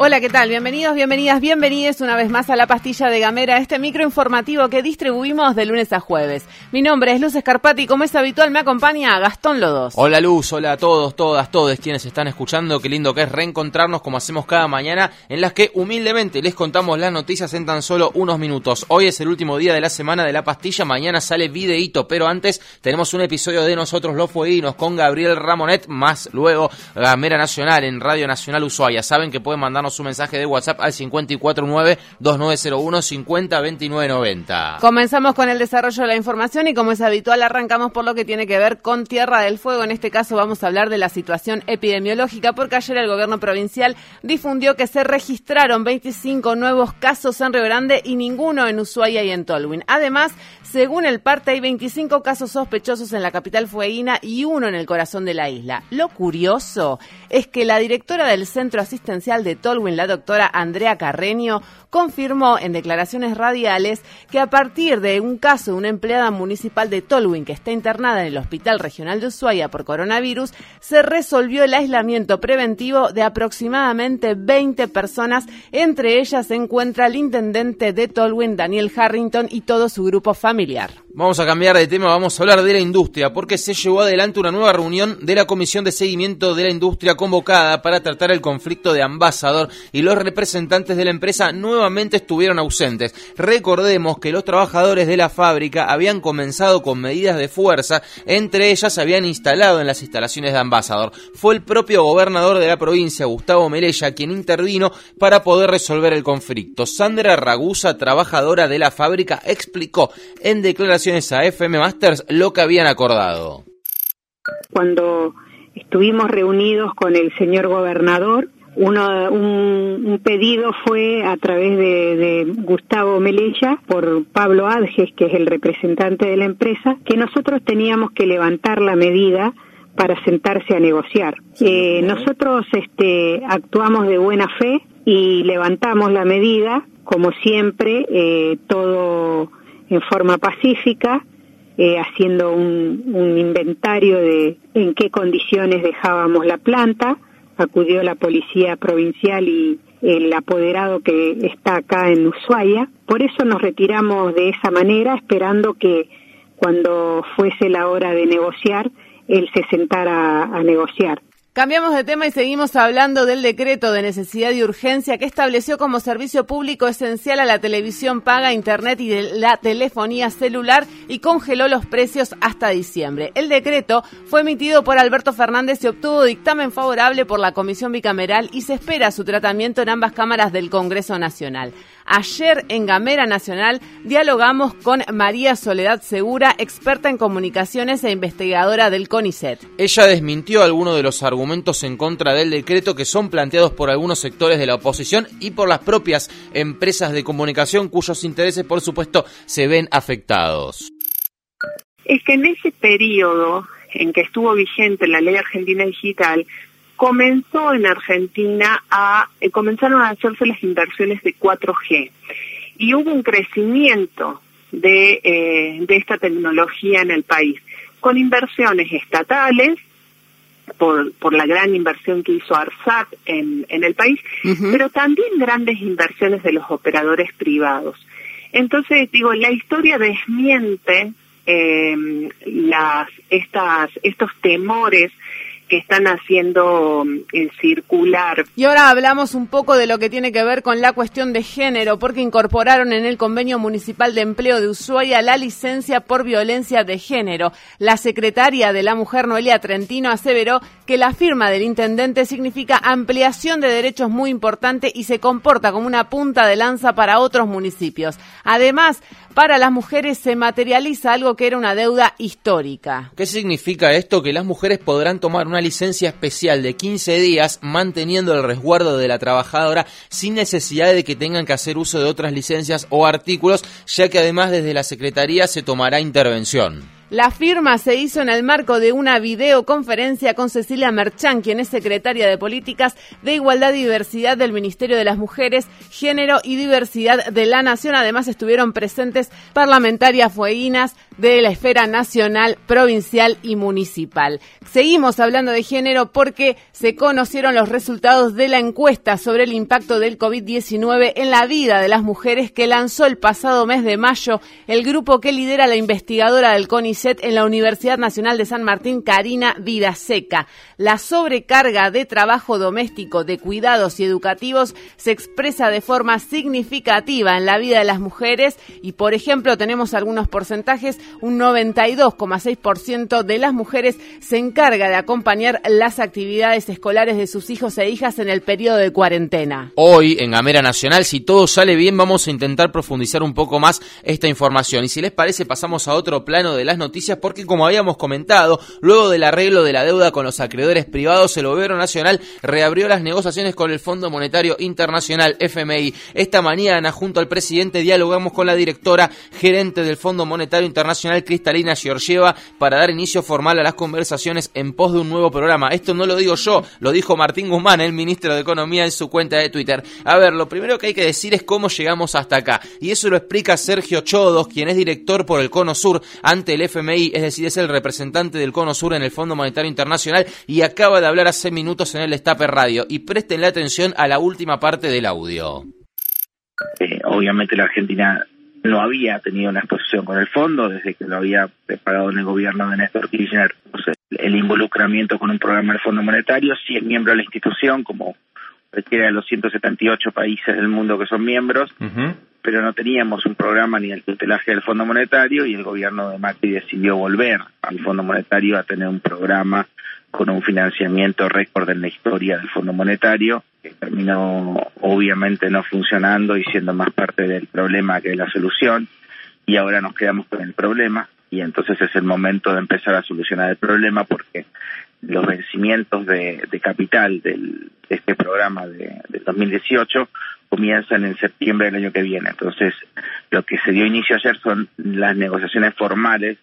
Hola, ¿qué tal? Bienvenidos, bienvenidas, bienvenidos una vez más a la pastilla de Gamera, este micro informativo que distribuimos de lunes a jueves. Mi nombre es Luz Escarpati y como es habitual me acompaña Gastón Lodos. Hola Luz, hola a todos, todas, todos quienes están escuchando. Qué lindo que es reencontrarnos como hacemos cada mañana en las que humildemente les contamos las noticias en tan solo unos minutos. Hoy es el último día de la semana de la pastilla, mañana sale videíto, pero antes tenemos un episodio de Nosotros los Fueguinos con Gabriel Ramonet, más luego Gamera Nacional en Radio Nacional Ushuaia. Saben que pueden mandarnos su mensaje de WhatsApp al 549-2901-502990. Comenzamos con el desarrollo de la información y como es habitual arrancamos por lo que tiene que ver con Tierra del Fuego. En este caso vamos a hablar de la situación epidemiológica porque ayer el gobierno provincial difundió que se registraron 25 nuevos casos en Río Grande y ninguno en Ushuaia y en Tolwyn. Además, según el parte hay 25 casos sospechosos en la capital fueguina y uno en el corazón de la isla. Lo curioso es que la directora del Centro Asistencial de La doctora Andrea Carreño, confirmó en declaraciones radiales que a partir de un caso de una empleada municipal de Tolwyn que está internada en el Hospital Regional de Ushuaia por coronavirus, se resolvió el aislamiento preventivo de aproximadamente 20 personas. Entre ellas se encuentra el intendente de Tolwyn, Daniel Harrington, y todo su grupo familiar. Vamos a cambiar de tema, vamos a hablar de la industria, porque se llevó adelante una nueva reunión de la Comisión de Seguimiento de la Industria convocada para tratar el conflicto de ambasador y los representantes de la empresa nuevamente estuvieron ausentes. Recordemos que los trabajadores de la fábrica habían comenzado con medidas de fuerza, entre ellas se habían instalado en las instalaciones de ambasador. Fue el propio gobernador de la provincia, Gustavo Melella, quien intervino para poder resolver el conflicto. Sandra Ragusa, trabajadora de la fábrica, explicó en declaración a FM Masters lo que habían acordado. Cuando estuvimos reunidos con el señor gobernador, uno, un, pedido fue a través de, Gustavo Melella por Pablo Adges, que es el representante de la empresa, que nosotros teníamos que levantar la medida para sentarse a negociar. Eh, nosotros este, actuamos de buena fe y levantamos la medida, como siempre, eh, todo en forma pacífica, eh, haciendo un, inventario de en qué condiciones dejábamos la planta. Acudió la policía provincial y el apoderado que está acá en Ushuaia. Por eso nos retiramos de esa manera, esperando que cuando fuese la hora de negociar, él se sentara a negociar. Cambiamos de tema y seguimos hablando del decreto de necesidad y urgencia que estableció como servicio público esencial a la televisión paga, internet y la telefonía celular y congeló los precios hasta diciembre. El decreto fue emitido por Alberto Fernández y obtuvo dictamen favorable por la Comisión Bicameral y se espera su tratamiento en ambas cámaras del Congreso Nacional. Ayer en Gamera Nacional dialogamos con María Soledad Segura, experta en comunicaciones e investigadora del CONICET. Ella desmintió algunos de los argumentos en contra del decreto que son planteados por algunos sectores de la oposición y por las propias empresas de comunicación cuyos intereses, por supuesto, se ven afectados. Es que en ese periodo en que estuvo vigente la ley argentina digital, comenzó en Argentina a, eh, comenzaron a hacerse las inversiones de 4G y hubo un crecimiento de, eh, de esta tecnología en el país, con inversiones estatales, por, por la gran inversión que hizo ARSAT en, en el país, pero también grandes inversiones de los operadores privados. Entonces, digo, la historia desmiente eh, las, estas, estos temores que están haciendo mm, circular. Y ahora hablamos un poco de lo que tiene que ver con la cuestión de género, porque incorporaron en el convenio municipal de empleo de Ushuaia la licencia por violencia de género. La secretaria de la mujer, Noelia Trentino, aseveró que la firma del intendente significa ampliación de derechos muy importante y se comporta como una punta de lanza para otros municipios. Además, para las mujeres se materializa algo que era una deuda histórica. ¿Qué significa esto? Que las mujeres podrán tomar una licencia especial de 15 días manteniendo el resguardo de la trabajadora sin necesidad de que tengan que hacer uso de otras licencias o artículos, ya que además desde la Secretaría se tomará intervención. La firma se hizo en el marco de una videoconferencia con Cecilia Merchán, quien es secretaria de Políticas de Igualdad y Diversidad del Ministerio de las Mujeres, Género y Diversidad de la Nación. Además estuvieron presentes parlamentarias fueguinas de la esfera nacional, provincial y municipal. Seguimos hablando de género porque se conocieron los resultados de la encuesta sobre el impacto del COVID-19 en la vida de las mujeres que lanzó el pasado mes de mayo el grupo que lidera la investigadora del CONICET en la Universidad Nacional de San Martín, Karina Vidaseca. La sobrecarga de trabajo doméstico, de cuidados y educativos se expresa de forma significativa en la vida de las mujeres y, por ejemplo, tenemos algunos porcentajes, un 92,6% de las mujeres se encarga de acompañar las actividades escolares de sus hijos e hijas en el periodo de cuarentena. Hoy, en Gamera Nacional, si todo sale bien, vamos a intentar profundizar un poco más esta información. Y si les parece, pasamos a otro plano de las noticias noticias porque, como habíamos comentado, luego del arreglo de la deuda con los acreedores privados, el gobierno nacional reabrió las negociaciones con el Fondo Monetario Internacional, FMI. Esta mañana, junto al presidente, dialogamos con la directora gerente del Fondo Monetario Internacional, Cristalina Georgieva, para dar inicio formal a las conversaciones en pos de un nuevo programa. Esto no lo digo yo, lo dijo Martín Guzmán, el ministro de Economía, en su cuenta de Twitter. A ver, lo primero que hay que decir es cómo llegamos hasta acá. Y eso lo explica Sergio Chodos, quien es director por el Cono Sur ante el FMI FMI, es decir, es el representante del Cono Sur en el Fondo Monetario Internacional y acaba de hablar hace minutos en el Estape Radio. Y presten la atención a la última parte del audio. Eh, obviamente la Argentina no había tenido una exposición con el fondo desde que lo había preparado en el gobierno de Néstor Kirchner. el involucramiento con un programa del Fondo Monetario, si es miembro de la institución, como requiere de los 178 países del mundo que son miembros, pero no teníamos un programa ni el tutelaje del Fondo Monetario y el gobierno de Macri decidió volver al Fondo Monetario a tener un programa con un financiamiento récord en la historia del Fondo Monetario, que terminó obviamente no funcionando y siendo más parte del problema que de la solución, y ahora nos quedamos con el problema, y entonces es el momento de empezar a solucionar el problema porque los vencimientos de, capital del, de este programa de, del 2018 comienzan en septiembre del año que viene. Entonces, lo que se dio inicio ayer son las negociaciones formales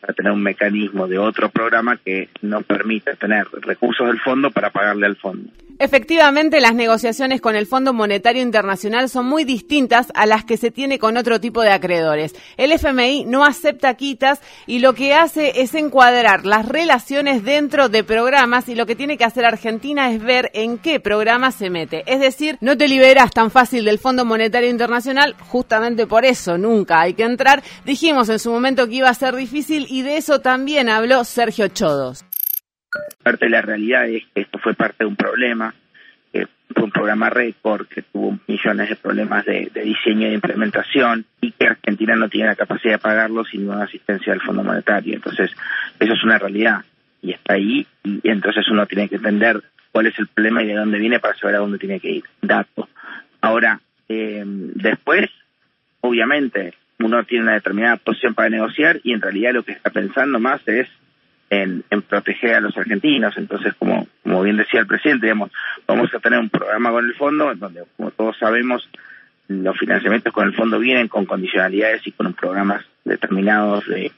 para tener un mecanismo de otro programa que nos permita tener recursos del fondo para pagarle al fondo. Efectivamente, las negociaciones con el Fondo Monetario Internacional son muy distintas a las que se tiene con otro tipo de acreedores. El FMI no acepta quitas y lo que hace es encuadrar las relaciones dentro de programas y lo que tiene que hacer Argentina es ver en qué programa se mete. Es decir, no te liberas tan fácil del Fondo Monetario Internacional, justamente por eso nunca hay que entrar. Dijimos en su momento que iba a ser difícil y de eso también habló Sergio Chodos. Parte de la realidad es que esto fue parte de un problema, que fue un programa récord, que tuvo millones de problemas de, diseño y de implementación y que Argentina no tiene la capacidad de pagarlo sin una asistencia del Fondo Monetario. Entonces, eso es una realidad y está ahí y entonces uno tiene que entender cuál es el problema y de dónde viene para saber a dónde tiene que ir. Dato. Ahora, eh, después, obviamente, uno tiene una determinada posición para negociar y en realidad lo que está pensando más es en, proteger a los argentinos. Entonces, como, como bien decía el presidente, digamos, vamos a tener un programa con el fondo, en donde, como todos sabemos, los financiamientos con el fondo vienen con condicionalidades y con programas determinados de,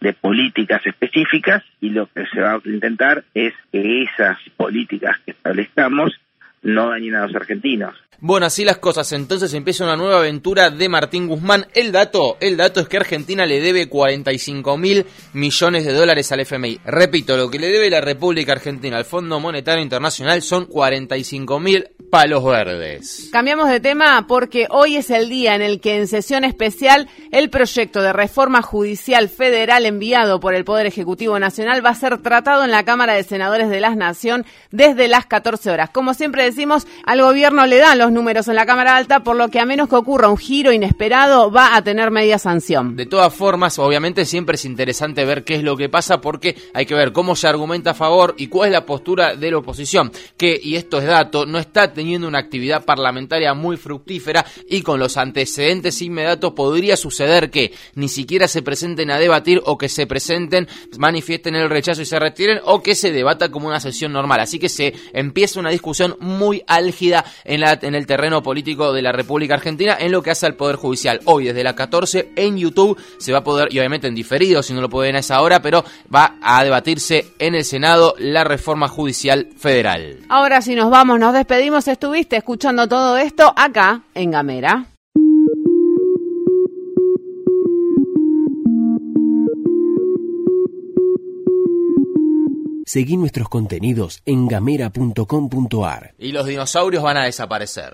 de políticas específicas y lo que se va a intentar es que esas políticas que establezcamos no dañen a los argentinos. Bueno, así las cosas. Entonces empieza una nueva aventura de Martín Guzmán. El dato, el dato es que Argentina le debe 45 mil millones de dólares al FMI. Repito, lo que le debe la República Argentina al Fondo Monetario Internacional son 45 mil palos verdes. Cambiamos de tema porque hoy es el día en el que en sesión especial el proyecto de reforma judicial federal enviado por el Poder Ejecutivo Nacional va a ser tratado en la Cámara de Senadores de la Nación desde las 14 horas. Como siempre decimos, al gobierno le dan los números en la Cámara Alta, por lo que a menos que ocurra un giro inesperado, va a tener media sanción. De todas formas, obviamente siempre es interesante ver qué es lo que pasa porque hay que ver cómo se argumenta a favor y cuál es la postura de la oposición, que, y esto es dato, no está teniendo una actividad parlamentaria muy fructífera y con los antecedentes inmediatos podría suceder que ni siquiera se presenten a debatir o que se presenten, manifiesten el rechazo y se retiren o que se debata como una sesión normal. Así que se empieza una discusión muy álgida en, la, en el terreno político de la República Argentina en lo que hace al Poder Judicial. Hoy desde la 14 en YouTube se va a poder, y obviamente en diferido si no lo pueden a esa hora, pero va a debatirse en el Senado la reforma judicial federal. Ahora si nos vamos, nos despedimos, estuviste escuchando todo esto acá en Gamera. Seguí nuestros contenidos en gamera.com.ar. Y los dinosaurios van a desaparecer.